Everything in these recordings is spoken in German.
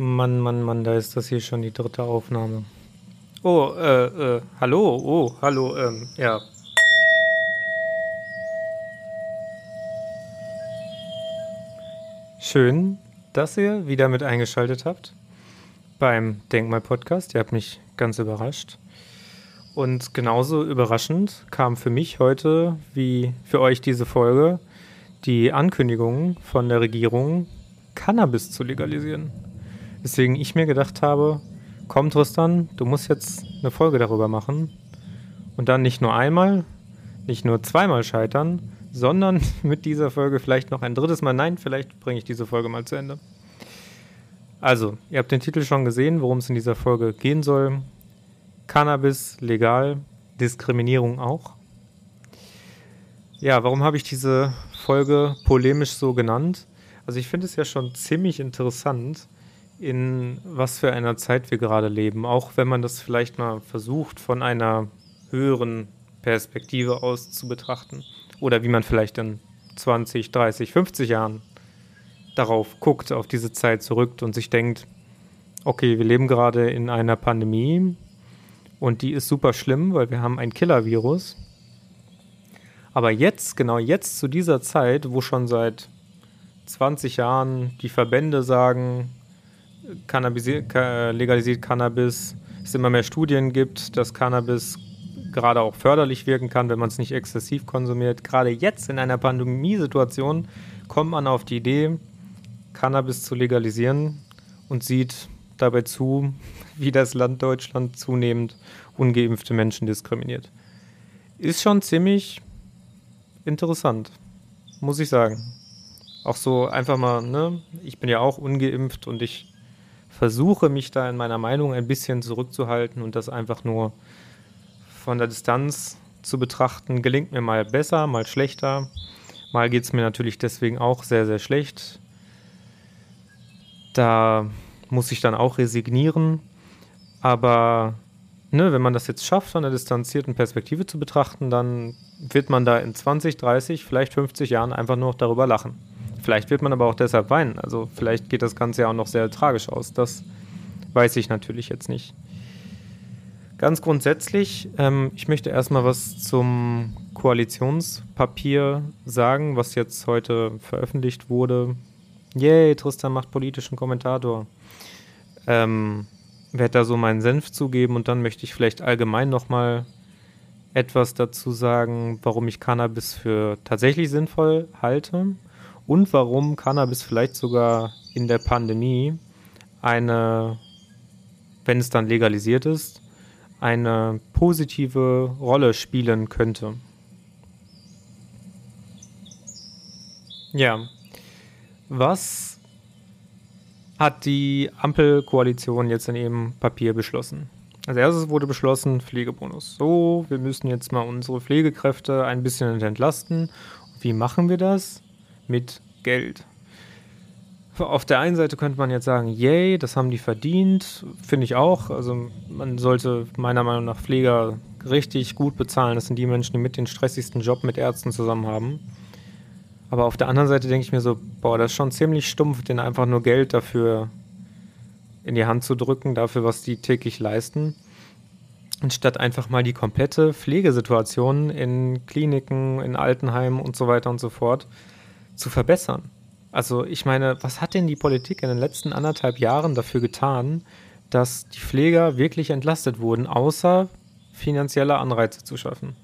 Mann, Mann, Mann, da ist das hier schon die dritte Aufnahme. Oh, äh, äh, hallo, oh, hallo, ähm, ja. Schön, dass ihr wieder mit eingeschaltet habt beim Denkmal-Podcast. Ihr habt mich ganz überrascht. Und genauso überraschend kam für mich heute wie für euch diese Folge die Ankündigung von der Regierung, Cannabis zu legalisieren. Deswegen ich mir gedacht habe, komm Tristan, du musst jetzt eine Folge darüber machen. Und dann nicht nur einmal, nicht nur zweimal scheitern, sondern mit dieser Folge vielleicht noch ein drittes Mal. Nein, vielleicht bringe ich diese Folge mal zu Ende. Also, ihr habt den Titel schon gesehen, worum es in dieser Folge gehen soll. Cannabis legal, Diskriminierung auch. Ja, warum habe ich diese Folge polemisch so genannt? Also ich finde es ja schon ziemlich interessant, in was für einer Zeit wir gerade leben, auch wenn man das vielleicht mal versucht von einer höheren Perspektive aus zu betrachten oder wie man vielleicht in 20, 30, 50 Jahren darauf guckt, auf diese Zeit zurück und sich denkt, okay, wir leben gerade in einer Pandemie und die ist super schlimm, weil wir haben ein Killer-Virus. Aber jetzt, genau jetzt zu dieser Zeit, wo schon seit 20 Jahren die Verbände sagen, legalisiert Cannabis, es immer mehr Studien gibt, dass Cannabis gerade auch förderlich wirken kann, wenn man es nicht exzessiv konsumiert. Gerade jetzt in einer Pandemiesituation kommt man auf die Idee, Cannabis zu legalisieren und sieht dabei zu, wie das Land Deutschland zunehmend ungeimpfte Menschen diskriminiert. Ist schon ziemlich interessant, muss ich sagen. Auch so einfach mal, ne? Ich bin ja auch ungeimpft und ich versuche mich da in meiner Meinung ein bisschen zurückzuhalten und das einfach nur von der Distanz zu betrachten. Gelingt mir mal besser, mal schlechter. Mal geht es mir natürlich deswegen auch sehr, sehr schlecht. Da muss ich dann auch resignieren. Aber ne, wenn man das jetzt schafft, von einer distanzierten Perspektive zu betrachten, dann wird man da in 20, 30, vielleicht 50 Jahren einfach nur noch darüber lachen. Vielleicht wird man aber auch deshalb weinen. Also vielleicht geht das Ganze ja auch noch sehr tragisch aus. Das weiß ich natürlich jetzt nicht. Ganz grundsätzlich, ähm, ich möchte erstmal was zum Koalitionspapier sagen, was jetzt heute veröffentlicht wurde. Yay, Tristan macht politischen Kommentator. Ähm, werde da so meinen Senf zugeben und dann möchte ich vielleicht allgemein nochmal etwas dazu sagen, warum ich Cannabis für tatsächlich sinnvoll halte und warum Cannabis vielleicht sogar in der Pandemie eine, wenn es dann legalisiert ist, eine positive Rolle spielen könnte. Ja, was hat die Ampelkoalition jetzt in ihrem Papier beschlossen? Als erstes wurde beschlossen, Pflegebonus. So, wir müssen jetzt mal unsere Pflegekräfte ein bisschen entlasten. Wie machen wir das? Mit Geld. Auf der einen Seite könnte man jetzt sagen, yay, das haben die verdient, finde ich auch. Also man sollte meiner Meinung nach Pfleger richtig gut bezahlen. Das sind die Menschen, die mit den stressigsten Job mit Ärzten zusammen haben. Aber auf der anderen Seite denke ich mir so, boah, das ist schon ziemlich stumpf, denen einfach nur Geld dafür in die Hand zu drücken, dafür, was die täglich leisten. Anstatt einfach mal die komplette Pflegesituation in Kliniken, in Altenheimen und so weiter und so fort zu verbessern. Also ich meine, was hat denn die Politik in den letzten anderthalb Jahren dafür getan, dass die Pfleger wirklich entlastet wurden, außer finanzielle Anreize zu schaffen?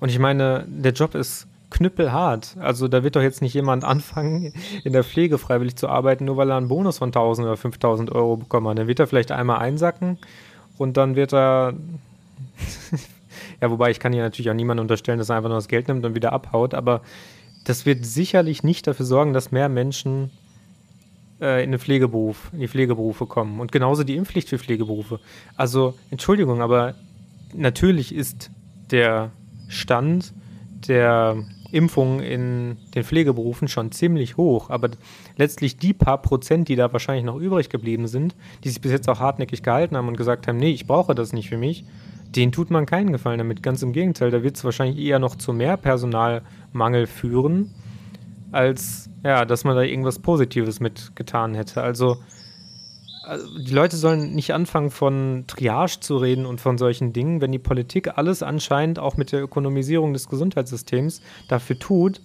Und ich meine, der Job ist knüppelhart. Also da wird doch jetzt nicht jemand anfangen, in der Pflege freiwillig zu arbeiten, nur weil er einen Bonus von 1000 oder 5000 Euro bekommen hat. Dann wird er vielleicht einmal einsacken und dann wird er. ja, wobei ich kann hier natürlich auch niemandem unterstellen, dass er einfach nur das Geld nimmt und wieder abhaut, aber das wird sicherlich nicht dafür sorgen, dass mehr Menschen äh, in den Pflegeberuf, in die Pflegeberufe kommen. Und genauso die Impfpflicht für Pflegeberufe. Also, Entschuldigung, aber natürlich ist der Stand der Impfungen in den Pflegeberufen schon ziemlich hoch. Aber letztlich die paar Prozent, die da wahrscheinlich noch übrig geblieben sind, die sich bis jetzt auch hartnäckig gehalten haben und gesagt haben, nee, ich brauche das nicht für mich, denen tut man keinen Gefallen damit. Ganz im Gegenteil, da wird es wahrscheinlich eher noch zu mehr Personalmangel führen, als ja, dass man da irgendwas Positives mit getan hätte. Also also die Leute sollen nicht anfangen, von Triage zu reden und von solchen Dingen, wenn die Politik alles anscheinend auch mit der Ökonomisierung des Gesundheitssystems dafür tut,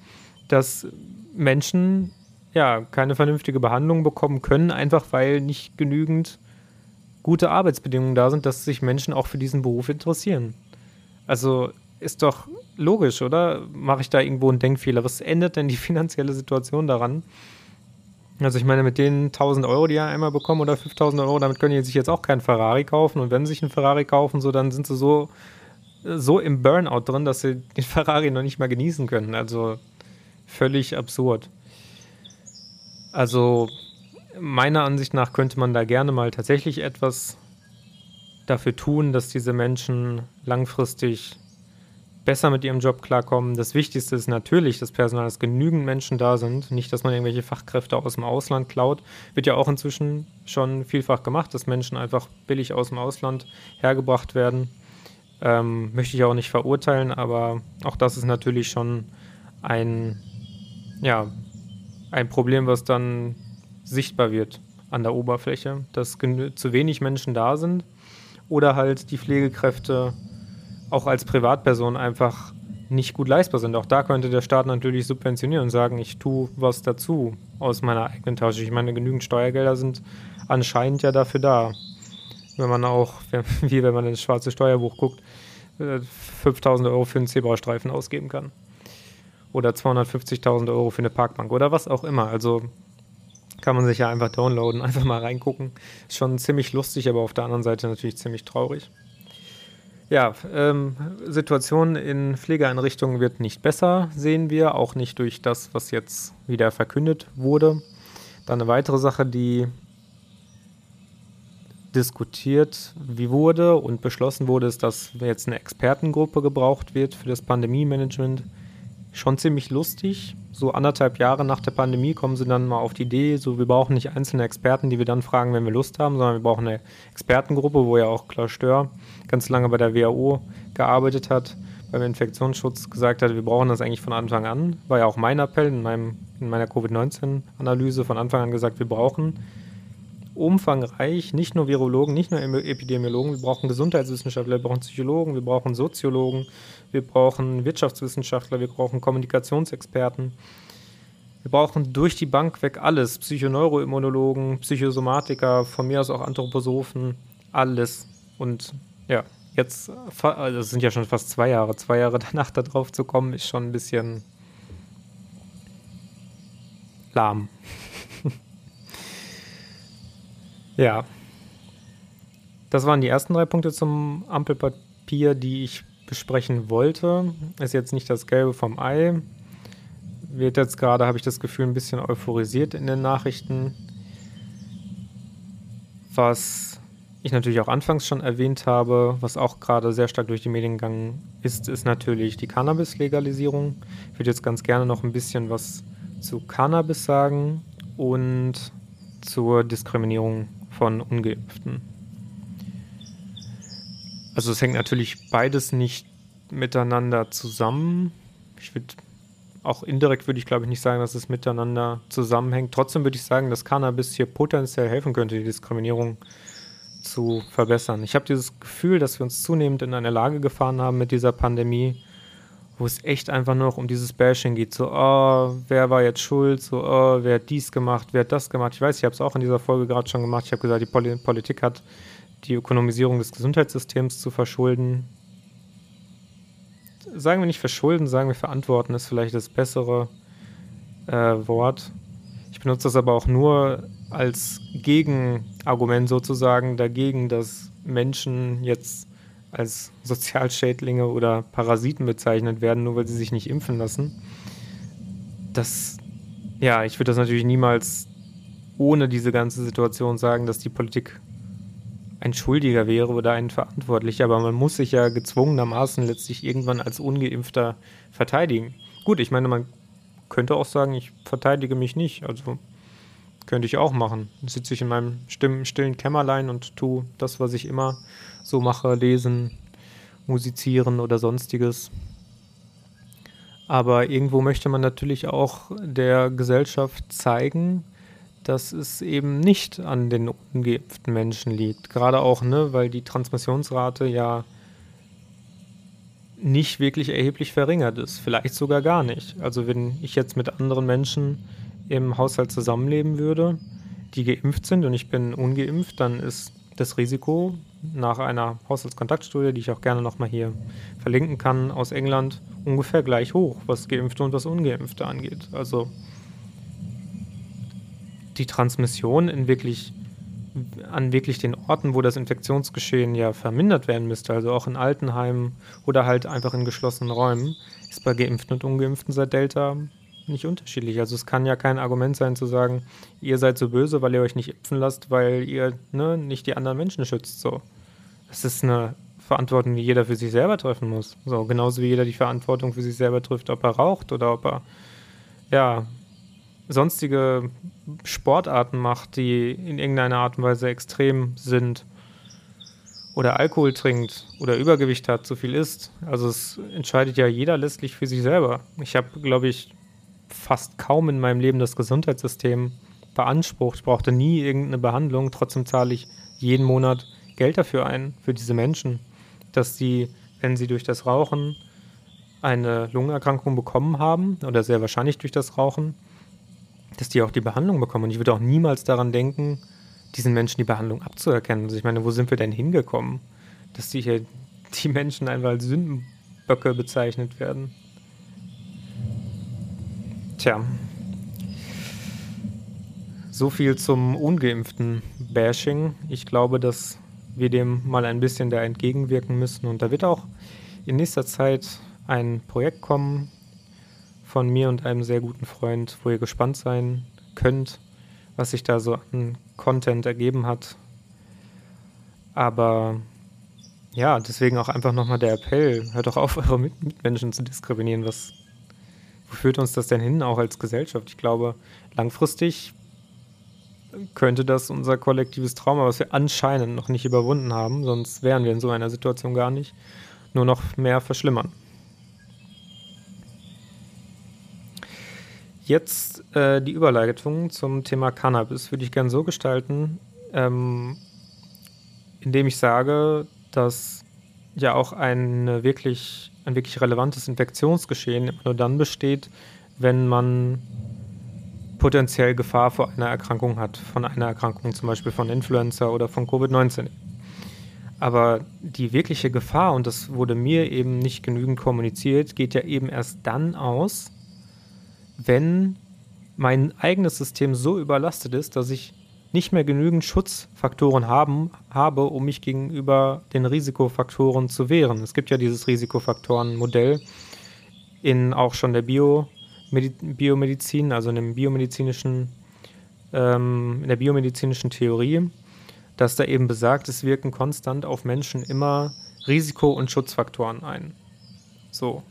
dass Menschen ja keine vernünftige Behandlung bekommen können, einfach weil nicht genügend gute Arbeitsbedingungen da sind, dass sich Menschen auch für diesen Beruf interessieren. Also ist doch logisch, oder? Mache ich da irgendwo einen Denkfehler? Was ändert denn die finanzielle Situation daran? Also ich meine, mit den 1000 Euro, die er einmal bekommen oder 5000 Euro, damit können die sich jetzt auch keinen Ferrari kaufen. Und wenn sie sich einen Ferrari kaufen, so dann sind sie so, so im Burnout drin, dass sie den Ferrari noch nicht mal genießen können. Also völlig absurd. Also meiner Ansicht nach könnte man da gerne mal tatsächlich etwas dafür tun, dass diese Menschen langfristig besser mit ihrem Job klarkommen. Das Wichtigste ist natürlich das Personal, dass genügend Menschen da sind. Nicht, dass man irgendwelche Fachkräfte aus dem Ausland klaut. Wird ja auch inzwischen schon vielfach gemacht, dass Menschen einfach billig aus dem Ausland hergebracht werden. Ähm, möchte ich auch nicht verurteilen, aber auch das ist natürlich schon ein, ja, ein Problem, was dann sichtbar wird an der Oberfläche, dass zu wenig Menschen da sind oder halt die Pflegekräfte auch als Privatperson einfach nicht gut leistbar sind. Auch da könnte der Staat natürlich subventionieren und sagen, ich tue was dazu aus meiner eigenen Tasche. Ich meine, genügend Steuergelder sind anscheinend ja dafür da. Wenn man auch, wie wenn man ins schwarze Steuerbuch guckt, 5000 äh, Euro für einen Zebrastreifen ausgeben kann. Oder 250.000 Euro für eine Parkbank oder was auch immer. Also kann man sich ja einfach downloaden, einfach mal reingucken. Ist schon ziemlich lustig, aber auf der anderen Seite natürlich ziemlich traurig. Ja, ähm, Situation in Pflegeeinrichtungen wird nicht besser, sehen wir, auch nicht durch das, was jetzt wieder verkündet wurde. Dann eine weitere Sache, die diskutiert wie wurde und beschlossen wurde, ist, dass jetzt eine Expertengruppe gebraucht wird für das Pandemie-Management. Schon ziemlich lustig. So anderthalb Jahre nach der Pandemie kommen sie dann mal auf die Idee, so wir brauchen nicht einzelne Experten, die wir dann fragen, wenn wir Lust haben, sondern wir brauchen eine Expertengruppe, wo ja auch Klaus Stör ganz lange bei der WHO gearbeitet hat, beim Infektionsschutz gesagt hat, wir brauchen das eigentlich von Anfang an. War ja auch mein Appell in, meinem, in meiner Covid-19-Analyse von Anfang an gesagt, wir brauchen umfangreich, nicht nur Virologen, nicht nur Epidemiologen, wir brauchen Gesundheitswissenschaftler, wir brauchen Psychologen, wir brauchen Soziologen, wir brauchen Wirtschaftswissenschaftler, wir brauchen Kommunikationsexperten. Wir brauchen durch die Bank weg alles. Psychoneuroimmunologen, Psychosomatiker, von mir aus auch Anthroposophen, alles. Und ja, jetzt, also das sind ja schon fast zwei Jahre, zwei Jahre danach da drauf zu kommen, ist schon ein bisschen lahm. Ja. Das waren die ersten drei Punkte zum Ampelpapier, die ich besprechen wollte. Ist jetzt nicht das Gelbe vom Ei. Wird jetzt gerade, habe ich das Gefühl, ein bisschen euphorisiert in den Nachrichten. Was ich natürlich auch anfangs schon erwähnt habe, was auch gerade sehr stark durch die Medien gegangen ist, ist natürlich die Cannabis-Legalisierung. Ich würde jetzt ganz gerne noch ein bisschen was zu Cannabis sagen und zur Diskriminierung von Ungeimpften. Also es hängt natürlich beides nicht miteinander zusammen. Ich würde auch indirekt würde ich glaube ich nicht sagen, dass es miteinander zusammenhängt. Trotzdem würde ich sagen, dass Cannabis hier potenziell helfen könnte, die Diskriminierung zu verbessern. Ich habe dieses Gefühl, dass wir uns zunehmend in eine Lage gefahren haben mit dieser Pandemie, wo es echt einfach nur um dieses Bashing geht. So, oh, wer war jetzt schuld? So, oh, wer hat dies gemacht? Wer hat das gemacht? Ich weiß, ich habe es auch in dieser Folge gerade schon gemacht. Ich habe gesagt, die Pol Politik hat die Ökonomisierung des Gesundheitssystems zu verschulden. Sagen wir nicht verschulden, sagen wir verantworten ist vielleicht das bessere äh, Wort. Ich benutze das aber auch nur als Gegenargument sozusagen dagegen, dass Menschen jetzt als Sozialschädlinge oder Parasiten bezeichnet werden, nur weil sie sich nicht impfen lassen. Das, ja, ich würde das natürlich niemals ohne diese ganze Situation sagen, dass die Politik ein Schuldiger wäre oder ein Verantwortlicher, aber man muss sich ja gezwungenermaßen letztlich irgendwann als Ungeimpfter verteidigen. Gut, ich meine, man könnte auch sagen, ich verteidige mich nicht. Also könnte ich auch machen. Sitze ich in meinem stillen Kämmerlein und tue das, was ich immer so mache, lesen, musizieren oder sonstiges. Aber irgendwo möchte man natürlich auch der Gesellschaft zeigen, dass es eben nicht an den ungeimpften Menschen liegt. Gerade auch, ne, weil die Transmissionsrate ja nicht wirklich erheblich verringert ist. Vielleicht sogar gar nicht. Also wenn ich jetzt mit anderen Menschen im Haushalt zusammenleben würde, die geimpft sind und ich bin ungeimpft, dann ist das Risiko nach einer Haushaltskontaktstudie, die ich auch gerne nochmal hier verlinken kann, aus England ungefähr gleich hoch, was Geimpfte und was Ungeimpfte angeht. Also die Transmission in wirklich, an wirklich den Orten, wo das Infektionsgeschehen ja vermindert werden müsste, also auch in Altenheimen oder halt einfach in geschlossenen Räumen, ist bei Geimpften und Ungeimpften seit Delta nicht unterschiedlich. Also es kann ja kein Argument sein zu sagen, ihr seid so böse, weil ihr euch nicht impfen lasst, weil ihr ne, nicht die anderen Menschen schützt. So. Das ist eine Verantwortung, die jeder für sich selber treffen muss. So, genauso wie jeder die Verantwortung für sich selber trifft, ob er raucht oder ob er ja sonstige Sportarten macht, die in irgendeiner Art und Weise extrem sind oder Alkohol trinkt oder Übergewicht hat, zu viel isst. Also es entscheidet ja jeder letztlich für sich selber. Ich habe, glaube ich, fast kaum in meinem Leben das Gesundheitssystem beansprucht. Ich brauchte nie irgendeine Behandlung. Trotzdem zahle ich jeden Monat Geld dafür ein, für diese Menschen, dass sie, wenn sie durch das Rauchen eine Lungenerkrankung bekommen haben, oder sehr wahrscheinlich durch das Rauchen, dass die auch die Behandlung bekommen. Und ich würde auch niemals daran denken, diesen Menschen die Behandlung abzuerkennen. Also ich meine, wo sind wir denn hingekommen, dass die hier die Menschen einfach als Sündenböcke bezeichnet werden? Tja. So viel zum ungeimpften Bashing. Ich glaube, dass wir dem mal ein bisschen da entgegenwirken müssen. Und da wird auch in nächster Zeit ein Projekt kommen von mir und einem sehr guten Freund, wo ihr gespannt sein könnt, was sich da so an Content ergeben hat. Aber ja, deswegen auch einfach nochmal der Appell, hört doch auf, eure Mitmenschen zu diskriminieren. Was, wo führt uns das denn hin, auch als Gesellschaft? Ich glaube, langfristig könnte das unser kollektives Trauma, was wir anscheinend noch nicht überwunden haben, sonst wären wir in so einer Situation gar nicht, nur noch mehr verschlimmern. Jetzt äh, die Überleitung zum Thema Cannabis würde ich gerne so gestalten, ähm, indem ich sage, dass ja auch eine wirklich, ein wirklich relevantes Infektionsgeschehen nur dann besteht, wenn man potenziell Gefahr vor einer Erkrankung hat, von einer Erkrankung zum Beispiel von Influenza oder von Covid-19. Aber die wirkliche Gefahr, und das wurde mir eben nicht genügend kommuniziert, geht ja eben erst dann aus, wenn mein eigenes System so überlastet ist, dass ich nicht mehr genügend Schutzfaktoren haben, habe, um mich gegenüber den Risikofaktoren zu wehren. Es gibt ja dieses Risikofaktorenmodell in auch schon der Bio, Biomedizin, also in, dem biomedizinischen, ähm, in der biomedizinischen Theorie, dass da eben besagt, es wirken konstant auf Menschen immer Risiko- und Schutzfaktoren ein. So.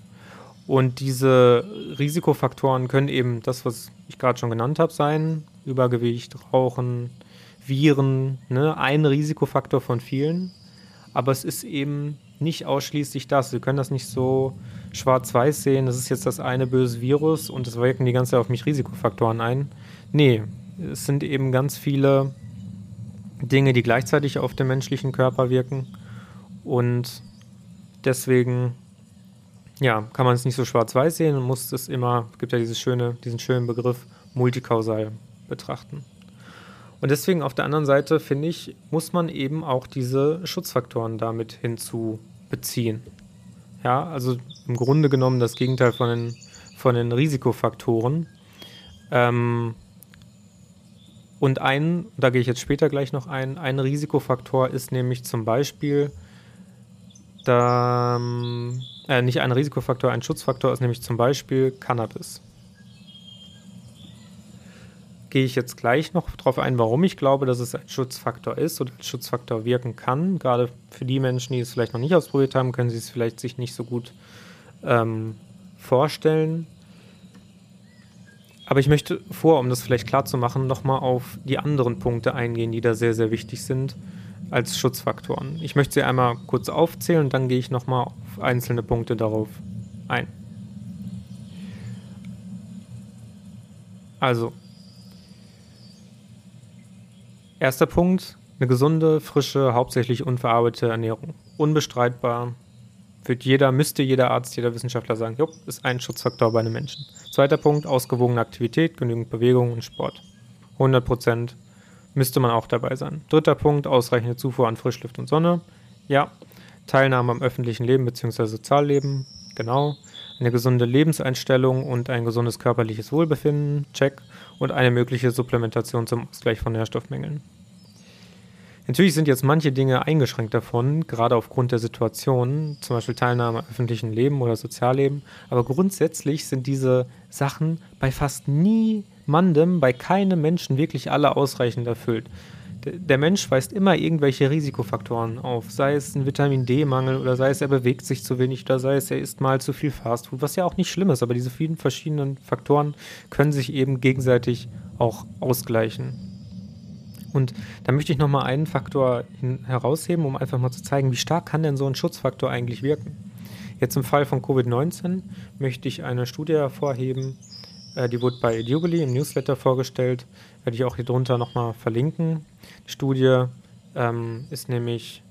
Und diese Risikofaktoren können eben das, was ich gerade schon genannt habe, sein. Übergewicht, Rauchen, Viren, ne? ein Risikofaktor von vielen. Aber es ist eben nicht ausschließlich das. Wir können das nicht so schwarz-weiß sehen, das ist jetzt das eine böse Virus und es wirken die ganze Zeit auf mich Risikofaktoren ein. Nee, es sind eben ganz viele Dinge, die gleichzeitig auf den menschlichen Körper wirken. Und deswegen ja, kann man es nicht so schwarz-weiß sehen und muss es immer, es gibt ja dieses schöne, diesen schönen Begriff multikausal betrachten. Und deswegen auf der anderen Seite, finde ich, muss man eben auch diese Schutzfaktoren damit hinzubeziehen. Ja, also im Grunde genommen das Gegenteil von den, von den Risikofaktoren. Ähm, und ein, da gehe ich jetzt später gleich noch ein, ein Risikofaktor ist nämlich zum Beispiel, da, äh, nicht ein Risikofaktor, ein Schutzfaktor ist nämlich zum Beispiel Cannabis. Gehe ich jetzt gleich noch darauf ein, warum ich glaube, dass es ein Schutzfaktor ist oder als Schutzfaktor wirken kann. Gerade für die Menschen, die es vielleicht noch nicht ausprobiert haben, können sie es vielleicht sich nicht so gut ähm, vorstellen. Aber ich möchte vor, um das vielleicht klar zu machen, nochmal auf die anderen Punkte eingehen, die da sehr, sehr wichtig sind als Schutzfaktoren. Ich möchte sie einmal kurz aufzählen und dann gehe ich nochmal auf einzelne Punkte darauf ein. Erster Punkt, eine gesunde, frische, hauptsächlich unverarbeitete Ernährung. Unbestreitbar. Wird jeder, müsste jeder Arzt, jeder Wissenschaftler sagen, jo, ist ein Schutzfaktor bei einem Menschen. Zweiter Punkt, ausgewogene Aktivität, genügend Bewegung und Sport. 100 Prozent müsste man auch dabei sein. Dritter Punkt, ausreichende Zufuhr an Frischluft und Sonne. Ja. Teilnahme am öffentlichen Leben bzw. Sozialleben. Genau. Eine gesunde Lebenseinstellung und ein gesundes körperliches Wohlbefinden. Check. Und eine mögliche Supplementation zum Ausgleich von Nährstoffmängeln. Natürlich sind jetzt manche Dinge eingeschränkt davon, gerade aufgrund der Situation, zum Beispiel Teilnahme am öffentlichen Leben oder Sozialleben. Aber grundsätzlich sind diese Sachen bei fast niemandem, bei keinem Menschen wirklich alle ausreichend erfüllt. Der Mensch weist immer irgendwelche Risikofaktoren auf, sei es ein Vitamin D-Mangel oder sei es er bewegt sich zu wenig oder sei es er isst mal zu viel Fastfood, was ja auch nicht schlimm ist, aber diese vielen verschiedenen Faktoren können sich eben gegenseitig auch ausgleichen. Und da möchte ich nochmal einen Faktor herausheben, um einfach mal zu zeigen, wie stark kann denn so ein Schutzfaktor eigentlich wirken. Jetzt im Fall von Covid-19 möchte ich eine Studie hervorheben, die wurde bei Jubilee im Newsletter vorgestellt, werde ich auch hier drunter nochmal verlinken. Die Studie ähm, ist nämlich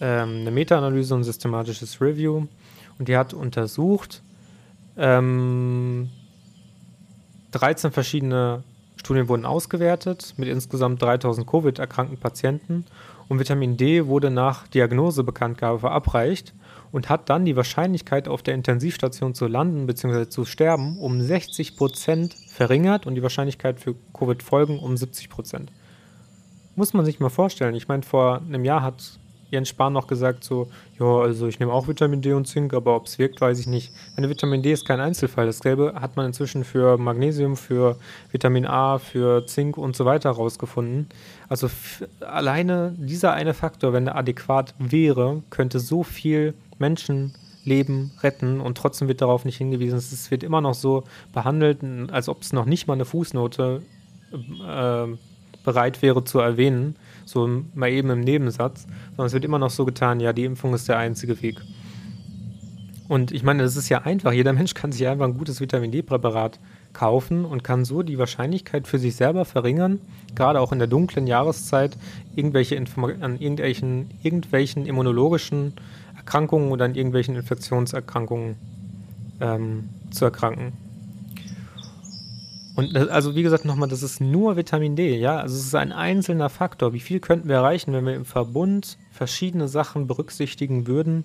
ähm, eine Meta-Analyse und systematisches Review. Und die hat untersucht ähm, 13 verschiedene Studien wurden ausgewertet mit insgesamt 3000 Covid-erkrankten Patienten. Und Vitamin D wurde nach Diagnosebekanntgabe verabreicht und hat dann die Wahrscheinlichkeit, auf der Intensivstation zu landen bzw. zu sterben, um 60 Prozent verringert und die Wahrscheinlichkeit für Covid-Folgen um 70 Prozent. Muss man sich mal vorstellen. Ich meine, vor einem Jahr hat Jens Spahn noch gesagt, so, ja, also ich nehme auch Vitamin D und Zink, aber ob es wirkt, weiß ich nicht. Eine Vitamin D ist kein Einzelfall. Dasselbe hat man inzwischen für Magnesium, für Vitamin A, für Zink und so weiter rausgefunden. Also alleine dieser eine Faktor, wenn er adäquat wäre, könnte so viel Menschenleben retten und trotzdem wird darauf nicht hingewiesen. Es wird immer noch so behandelt, als ob es noch nicht mal eine Fußnote äh, bereit wäre zu erwähnen so mal eben im Nebensatz, sondern es wird immer noch so getan, ja, die Impfung ist der einzige Weg. Und ich meine, das ist ja einfach. Jeder Mensch kann sich einfach ein gutes Vitamin D-Präparat kaufen und kann so die Wahrscheinlichkeit für sich selber verringern, gerade auch in der dunklen Jahreszeit, irgendwelche an irgendwelchen, irgendwelchen immunologischen Erkrankungen oder an irgendwelchen Infektionserkrankungen ähm, zu erkranken. Und das, also wie gesagt nochmal, das ist nur Vitamin D, ja. Also es ist ein einzelner Faktor. Wie viel könnten wir erreichen, wenn wir im Verbund verschiedene Sachen berücksichtigen würden,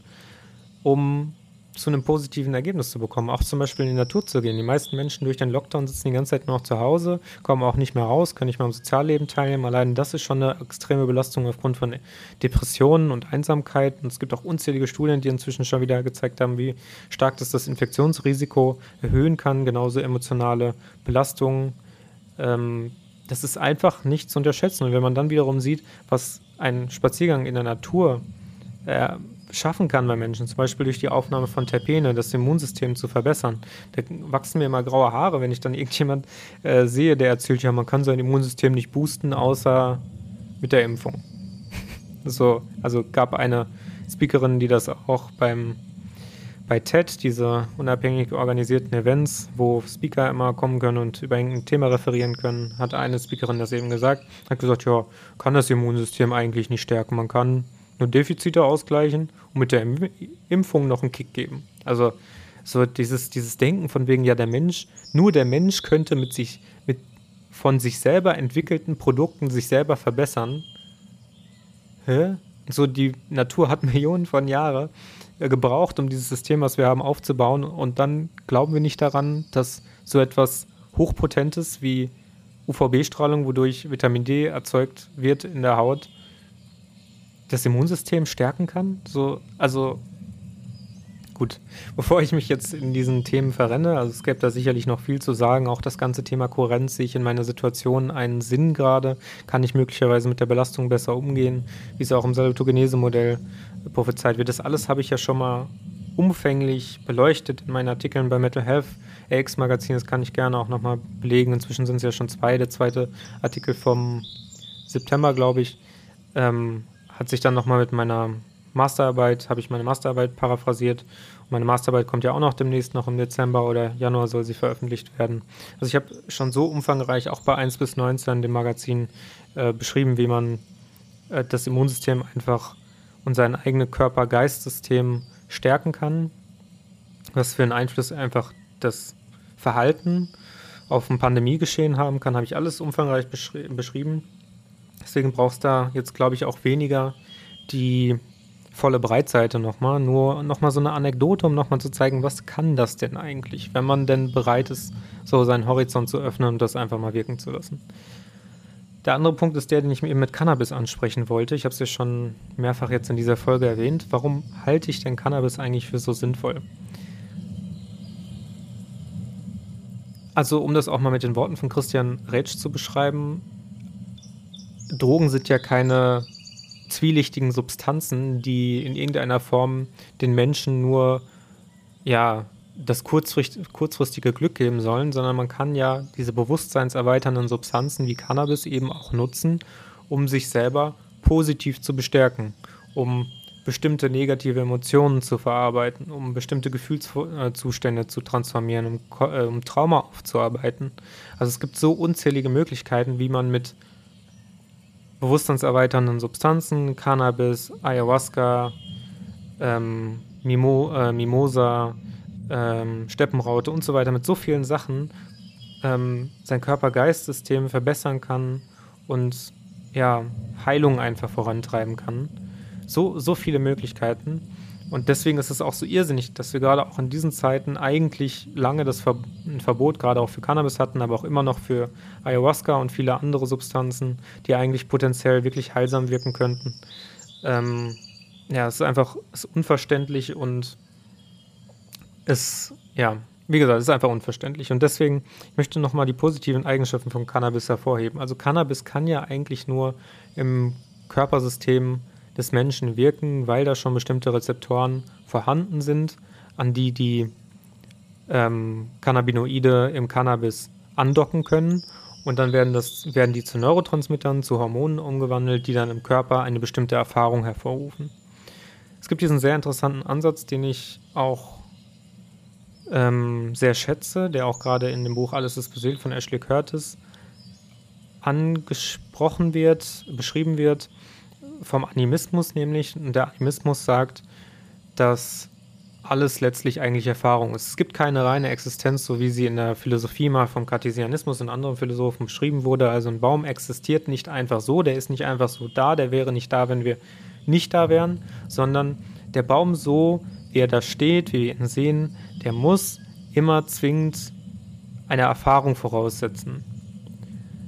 um zu einem positiven Ergebnis zu bekommen. Auch zum Beispiel in die Natur zu gehen. Die meisten Menschen durch den Lockdown sitzen die ganze Zeit nur noch zu Hause, kommen auch nicht mehr raus, können nicht mehr am Sozialleben teilnehmen. Allein das ist schon eine extreme Belastung aufgrund von Depressionen und Einsamkeit. Und es gibt auch unzählige Studien, die inzwischen schon wieder gezeigt haben, wie stark das das Infektionsrisiko erhöhen kann, genauso emotionale Belastungen. Ähm, das ist einfach nicht zu unterschätzen. Und wenn man dann wiederum sieht, was ein Spaziergang in der Natur äh, schaffen kann bei Menschen, zum Beispiel durch die Aufnahme von Terpene, das Immunsystem zu verbessern. Da wachsen mir immer graue Haare, wenn ich dann irgendjemand äh, sehe, der erzählt, ja, man kann sein Immunsystem nicht boosten, außer mit der Impfung. so, also gab eine Speakerin, die das auch beim bei TED, diese unabhängig organisierten Events, wo Speaker immer kommen können und über ein Thema referieren können, hat eine Speakerin das eben gesagt, hat gesagt, ja, kann das Immunsystem eigentlich nicht stärken. Man kann nur Defizite ausgleichen und mit der Impfung noch einen Kick geben. Also so dieses, dieses Denken von wegen, ja, der Mensch, nur der Mensch könnte mit sich, mit von sich selber entwickelten Produkten sich selber verbessern. Hä? So, die Natur hat Millionen von Jahren äh, gebraucht, um dieses System, was wir haben, aufzubauen. Und dann glauben wir nicht daran, dass so etwas Hochpotentes wie UVB-Strahlung, wodurch Vitamin D erzeugt wird in der Haut, das Immunsystem stärken kann. So, also gut, bevor ich mich jetzt in diesen Themen verrenne, also es gäbe da sicherlich noch viel zu sagen, auch das ganze Thema Kohärenz sehe ich in meiner Situation einen Sinn gerade, kann ich möglicherweise mit der Belastung besser umgehen, wie es auch im Salutogenese-Modell prophezeit wird. Das alles habe ich ja schon mal umfänglich beleuchtet in meinen Artikeln bei Mental Health AX Magazin, das kann ich gerne auch nochmal belegen. Inzwischen sind es ja schon zwei, der zweite Artikel vom September, glaube ich. Ähm, hat sich dann nochmal mit meiner Masterarbeit, habe ich meine Masterarbeit paraphrasiert. Und meine Masterarbeit kommt ja auch noch demnächst, noch im Dezember oder Januar soll sie veröffentlicht werden. Also ich habe schon so umfangreich auch bei 1 bis 19 dem Magazin äh, beschrieben, wie man äh, das Immunsystem einfach und sein eigenes Körper-Geist-System stärken kann. Was für einen Einfluss einfach das Verhalten auf ein Pandemiegeschehen haben kann, habe ich alles umfangreich beschri beschrieben. Deswegen brauchst du da jetzt, glaube ich, auch weniger die volle Breitseite nochmal. Nur nochmal so eine Anekdote, um nochmal zu zeigen, was kann das denn eigentlich, wenn man denn bereit ist, so seinen Horizont zu öffnen und das einfach mal wirken zu lassen. Der andere Punkt ist der, den ich eben mit Cannabis ansprechen wollte. Ich habe es ja schon mehrfach jetzt in dieser Folge erwähnt. Warum halte ich denn Cannabis eigentlich für so sinnvoll? Also, um das auch mal mit den Worten von Christian Retsch zu beschreiben, Drogen sind ja keine zwielichtigen Substanzen, die in irgendeiner Form den Menschen nur ja, das kurzfristige Glück geben sollen, sondern man kann ja diese bewusstseinserweiternden Substanzen wie Cannabis eben auch nutzen, um sich selber positiv zu bestärken, um bestimmte negative Emotionen zu verarbeiten, um bestimmte Gefühlszustände zu transformieren, um, äh, um Trauma aufzuarbeiten. Also es gibt so unzählige Möglichkeiten, wie man mit bewusstseinserweiternden Substanzen, Cannabis, Ayahuasca, ähm, Mimo, äh, Mimosa, ähm, Steppenraute und so weiter, mit so vielen Sachen ähm, sein Körper-Geist-System verbessern kann und ja, Heilung einfach vorantreiben kann. So, so viele Möglichkeiten. Und deswegen ist es auch so irrsinnig, dass wir gerade auch in diesen Zeiten eigentlich lange das Ver ein Verbot gerade auch für Cannabis hatten, aber auch immer noch für Ayahuasca und viele andere Substanzen, die eigentlich potenziell wirklich heilsam wirken könnten. Ähm, ja, es ist einfach es ist unverständlich und es, ja, wie gesagt, es ist einfach unverständlich. Und deswegen ich möchte nochmal die positiven Eigenschaften von Cannabis hervorheben. Also Cannabis kann ja eigentlich nur im Körpersystem des Menschen wirken, weil da schon bestimmte Rezeptoren vorhanden sind, an die die ähm, Cannabinoide im Cannabis andocken können. Und dann werden, das, werden die zu Neurotransmittern, zu Hormonen umgewandelt, die dann im Körper eine bestimmte Erfahrung hervorrufen. Es gibt diesen sehr interessanten Ansatz, den ich auch ähm, sehr schätze, der auch gerade in dem Buch Alles ist beseelt von Ashley Curtis angesprochen wird, beschrieben wird, vom Animismus nämlich. Und der Animismus sagt, dass alles letztlich eigentlich Erfahrung ist. Es gibt keine reine Existenz, so wie sie in der Philosophie mal vom Cartesianismus und anderen Philosophen beschrieben wurde. Also ein Baum existiert nicht einfach so, der ist nicht einfach so da, der wäre nicht da, wenn wir nicht da wären, sondern der Baum so, wie er da steht, wie wir ihn sehen, der muss immer zwingend eine Erfahrung voraussetzen.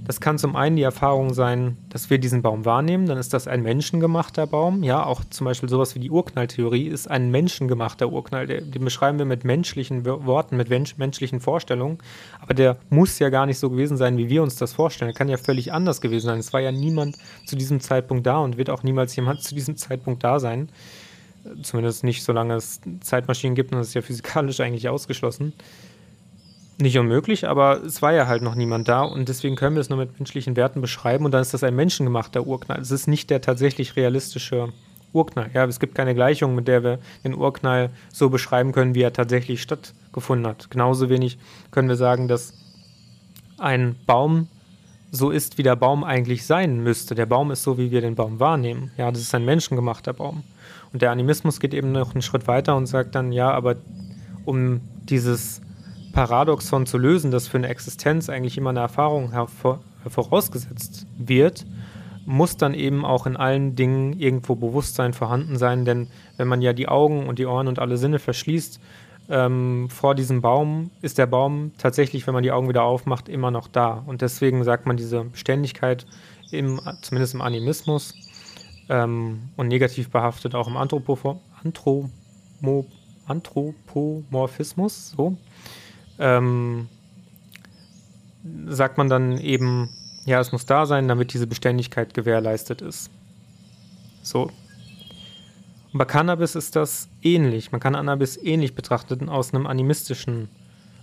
Das kann zum einen die Erfahrung sein, dass wir diesen Baum wahrnehmen, dann ist das ein menschengemachter Baum. Ja, auch zum Beispiel sowas wie die Urknalltheorie ist ein menschengemachter Urknall. Den beschreiben wir mit menschlichen Worten, mit menschlichen Vorstellungen. Aber der muss ja gar nicht so gewesen sein, wie wir uns das vorstellen. Er kann ja völlig anders gewesen sein. Es war ja niemand zu diesem Zeitpunkt da und wird auch niemals jemand zu diesem Zeitpunkt da sein. Zumindest nicht, solange es Zeitmaschinen gibt und das ist ja physikalisch eigentlich ausgeschlossen nicht unmöglich, aber es war ja halt noch niemand da und deswegen können wir es nur mit menschlichen Werten beschreiben und dann ist das ein menschengemachter Urknall. Es ist nicht der tatsächlich realistische Urknall. Ja, es gibt keine Gleichung, mit der wir den Urknall so beschreiben können, wie er tatsächlich stattgefunden hat. Genauso wenig können wir sagen, dass ein Baum so ist, wie der Baum eigentlich sein müsste. Der Baum ist so, wie wir den Baum wahrnehmen. Ja, das ist ein menschengemachter Baum. Und der Animismus geht eben noch einen Schritt weiter und sagt dann, ja, aber um dieses Paradoxon zu lösen, dass für eine Existenz eigentlich immer eine Erfahrung vorausgesetzt wird, muss dann eben auch in allen Dingen irgendwo Bewusstsein vorhanden sein, denn wenn man ja die Augen und die Ohren und alle Sinne verschließt, ähm, vor diesem Baum ist der Baum tatsächlich, wenn man die Augen wieder aufmacht, immer noch da. Und deswegen sagt man diese Beständigkeit, im, zumindest im Animismus ähm, und negativ behaftet auch im Anthropo Anthromo Anthropomorphismus, so, ähm, sagt man dann eben, ja, es muss da sein, damit diese Beständigkeit gewährleistet ist. So. Und bei Cannabis ist das ähnlich. Man kann Cannabis ähnlich betrachten aus einem animistischen,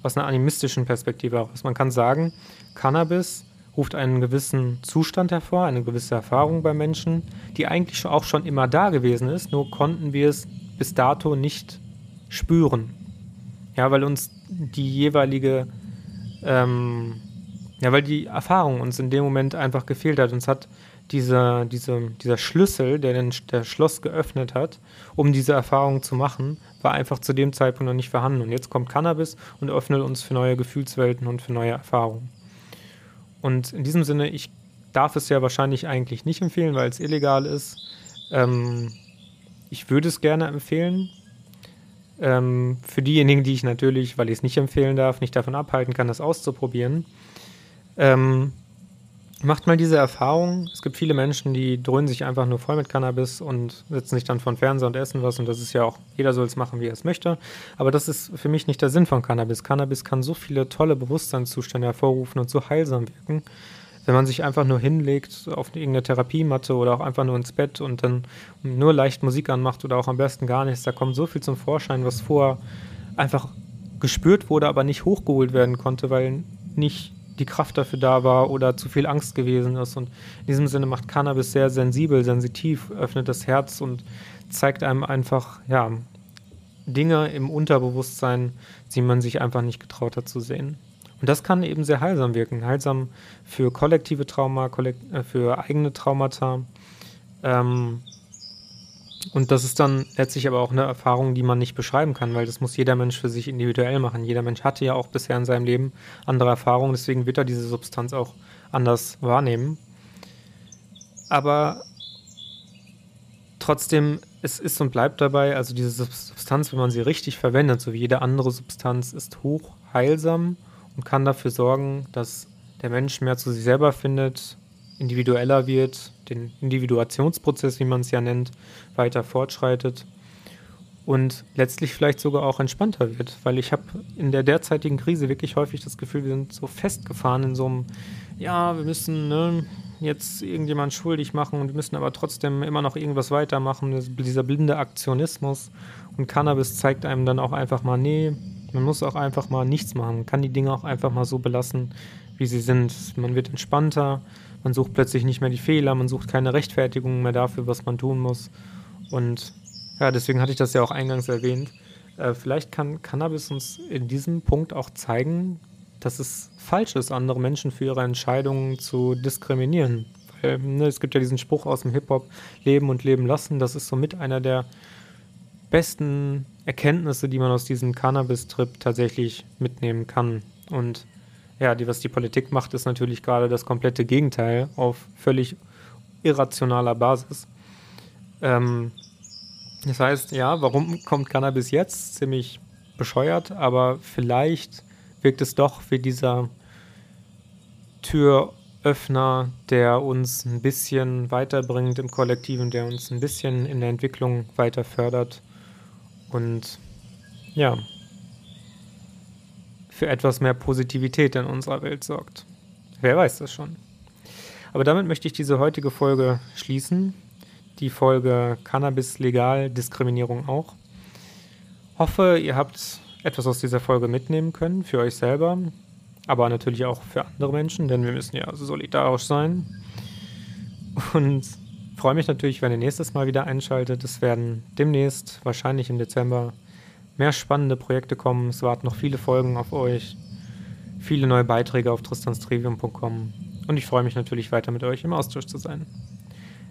aus einer animistischen Perspektive heraus. Man kann sagen, Cannabis ruft einen gewissen Zustand hervor, eine gewisse Erfahrung bei Menschen, die eigentlich auch schon immer da gewesen ist, nur konnten wir es bis dato nicht spüren. Ja, weil uns die jeweilige, ähm, ja, weil die Erfahrung uns in dem Moment einfach gefehlt hat. Uns hat dieser, diese, dieser Schlüssel, der den, der Schloss geöffnet hat, um diese Erfahrung zu machen, war einfach zu dem Zeitpunkt noch nicht vorhanden. Und jetzt kommt Cannabis und öffnet uns für neue Gefühlswelten und für neue Erfahrungen. Und in diesem Sinne, ich darf es ja wahrscheinlich eigentlich nicht empfehlen, weil es illegal ist. Ähm, ich würde es gerne empfehlen. Ähm, für diejenigen, die ich natürlich, weil ich es nicht empfehlen darf, nicht davon abhalten kann, das auszuprobieren. Ähm, Macht mal diese Erfahrung. Es gibt viele Menschen, die dröhnen sich einfach nur voll mit Cannabis und setzen sich dann vor den Fernseher und essen was. Und das ist ja auch, jeder soll es machen, wie er es möchte. Aber das ist für mich nicht der Sinn von Cannabis. Cannabis kann so viele tolle Bewusstseinszustände hervorrufen und so heilsam wirken. Wenn man sich einfach nur hinlegt auf irgendeine Therapiematte oder auch einfach nur ins Bett und dann nur leicht Musik anmacht oder auch am besten gar nichts, da kommt so viel zum Vorschein, was vorher einfach gespürt wurde, aber nicht hochgeholt werden konnte, weil nicht die Kraft dafür da war oder zu viel Angst gewesen ist. Und in diesem Sinne macht Cannabis sehr sensibel, sensitiv, öffnet das Herz und zeigt einem einfach, ja, Dinge im Unterbewusstsein, die man sich einfach nicht getraut hat zu sehen. Und das kann eben sehr heilsam wirken. Heilsam für kollektive Trauma, kollekt äh, für eigene Traumata. Ähm, und das ist dann letztlich aber auch eine Erfahrung, die man nicht beschreiben kann, weil das muss jeder Mensch für sich individuell machen. Jeder Mensch hatte ja auch bisher in seinem Leben andere Erfahrungen, deswegen wird er diese Substanz auch anders wahrnehmen. Aber trotzdem, es ist und bleibt dabei, also diese Substanz, wenn man sie richtig verwendet, so wie jede andere Substanz, ist hoch heilsam und kann dafür sorgen, dass der Mensch mehr zu sich selber findet, individueller wird, den Individuationsprozess, wie man es ja nennt, weiter fortschreitet und letztlich vielleicht sogar auch entspannter wird, weil ich habe in der derzeitigen Krise wirklich häufig das Gefühl, wir sind so festgefahren in so einem, ja, wir müssen ne, jetzt irgendjemand schuldig machen und wir müssen aber trotzdem immer noch irgendwas weitermachen, dieser blinde Aktionismus und Cannabis zeigt einem dann auch einfach mal, nee, man muss auch einfach mal nichts machen, man kann die Dinge auch einfach mal so belassen, wie sie sind. Man wird entspannter, man sucht plötzlich nicht mehr die Fehler, man sucht keine Rechtfertigung mehr dafür, was man tun muss. Und ja, deswegen hatte ich das ja auch eingangs erwähnt. Äh, vielleicht kann Cannabis uns in diesem Punkt auch zeigen, dass es falsch ist, andere Menschen für ihre Entscheidungen zu diskriminieren. Weil, ne, es gibt ja diesen Spruch aus dem Hip-Hop, Leben und Leben lassen. Das ist somit einer der besten Erkenntnisse, die man aus diesem Cannabis-Trip tatsächlich mitnehmen kann. Und ja, die, was die Politik macht, ist natürlich gerade das komplette Gegenteil auf völlig irrationaler Basis. Ähm, das heißt, ja, warum kommt Cannabis jetzt? Ziemlich bescheuert, aber vielleicht wirkt es doch wie dieser Türöffner, der uns ein bisschen weiterbringt im Kollektiven, der uns ein bisschen in der Entwicklung weiter fördert. Und ja, für etwas mehr Positivität in unserer Welt sorgt. Wer weiß das schon. Aber damit möchte ich diese heutige Folge schließen. Die Folge Cannabis legal, Diskriminierung auch. Hoffe, ihr habt etwas aus dieser Folge mitnehmen können für euch selber, aber natürlich auch für andere Menschen, denn wir müssen ja solidarisch sein. Und freue mich natürlich, wenn ihr nächstes Mal wieder einschaltet. Es werden demnächst, wahrscheinlich im Dezember, mehr spannende Projekte kommen. Es warten noch viele Folgen auf euch, viele neue Beiträge auf tristanstrivium.com und ich freue mich natürlich weiter mit euch im Austausch zu sein.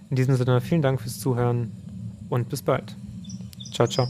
In diesem Sinne vielen Dank fürs Zuhören und bis bald. Ciao, ciao.